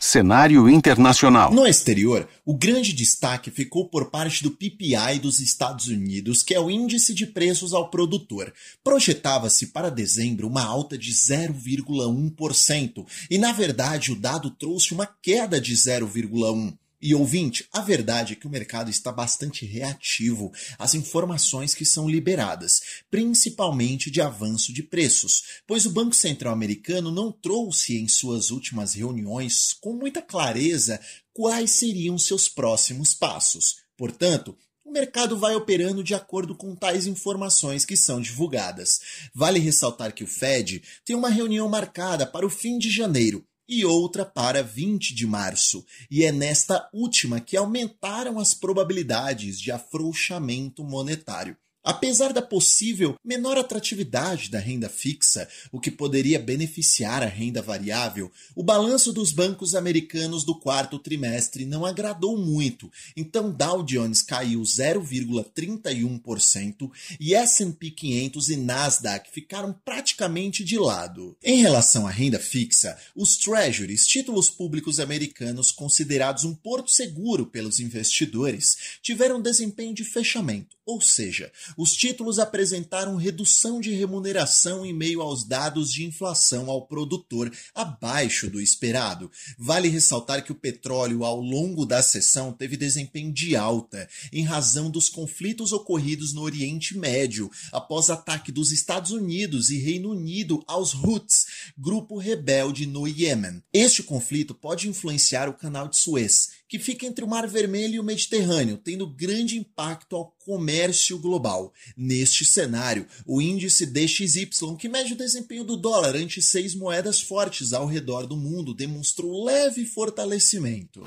Cenário internacional. No exterior, o grande destaque ficou por parte do PPI dos Estados Unidos, que é o índice de preços ao produtor. Projetava-se para dezembro uma alta de 0,1%, e na verdade o dado trouxe uma queda de 0,1%. E ouvinte, a verdade é que o mercado está bastante reativo às informações que são liberadas, principalmente de avanço de preços, pois o Banco Central americano não trouxe em suas últimas reuniões com muita clareza quais seriam seus próximos passos. Portanto, o mercado vai operando de acordo com tais informações que são divulgadas. Vale ressaltar que o Fed tem uma reunião marcada para o fim de janeiro e outra para 20 de março, e é nesta última que aumentaram as probabilidades de afrouxamento monetário. Apesar da possível menor atratividade da renda fixa, o que poderia beneficiar a renda variável, o balanço dos bancos americanos do quarto trimestre não agradou muito. Então Dow Jones caiu 0,31% e S&P 500 e Nasdaq ficaram praticamente de lado. Em relação à renda fixa, os treasuries, títulos públicos americanos considerados um porto seguro pelos investidores, tiveram desempenho de fechamento, ou seja, os títulos apresentaram redução de remuneração em meio aos dados de inflação ao produtor abaixo do esperado. Vale ressaltar que o petróleo, ao longo da sessão, teve desempenho de alta, em razão dos conflitos ocorridos no Oriente Médio, após ataque dos Estados Unidos e Reino Unido aos Houthis, grupo rebelde no Iêmen. Este conflito pode influenciar o canal de Suez, que fica entre o Mar Vermelho e o Mediterrâneo, tendo grande impacto ao comércio global. Neste cenário, o índice DXY, que mede o desempenho do dólar ante seis moedas fortes ao redor do mundo, demonstrou leve fortalecimento.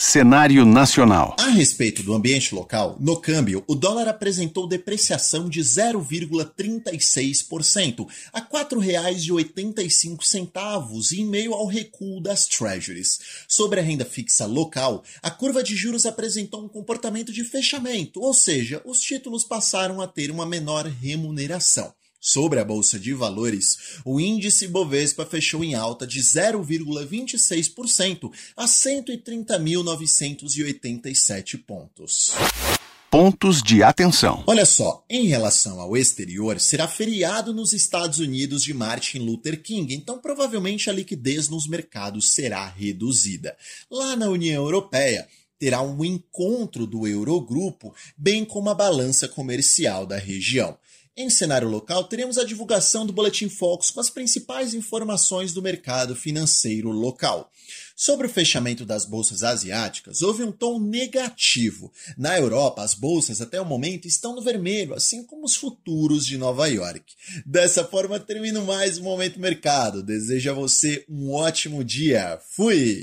Cenário nacional. A respeito do ambiente local, no câmbio, o dólar apresentou depreciação de 0,36% a R$ 4,85 em meio ao recuo das treasuries. Sobre a renda fixa local, a curva de juros apresentou um comportamento de fechamento, ou seja, os títulos passaram a ter uma menor remuneração. Sobre a bolsa de valores, o índice Bovespa fechou em alta de 0,26% a 130.987 pontos. Pontos de atenção. Olha só, em relação ao exterior, será feriado nos Estados Unidos de Martin Luther King, então provavelmente a liquidez nos mercados será reduzida. Lá na União Europeia, terá um encontro do Eurogrupo, bem como a balança comercial da região. Em cenário local, teremos a divulgação do Boletim Focus com as principais informações do mercado financeiro local. Sobre o fechamento das bolsas asiáticas, houve um tom negativo. Na Europa, as bolsas até o momento estão no vermelho, assim como os futuros de Nova York. Dessa forma, termino mais um Momento Mercado. Desejo a você um ótimo dia. Fui!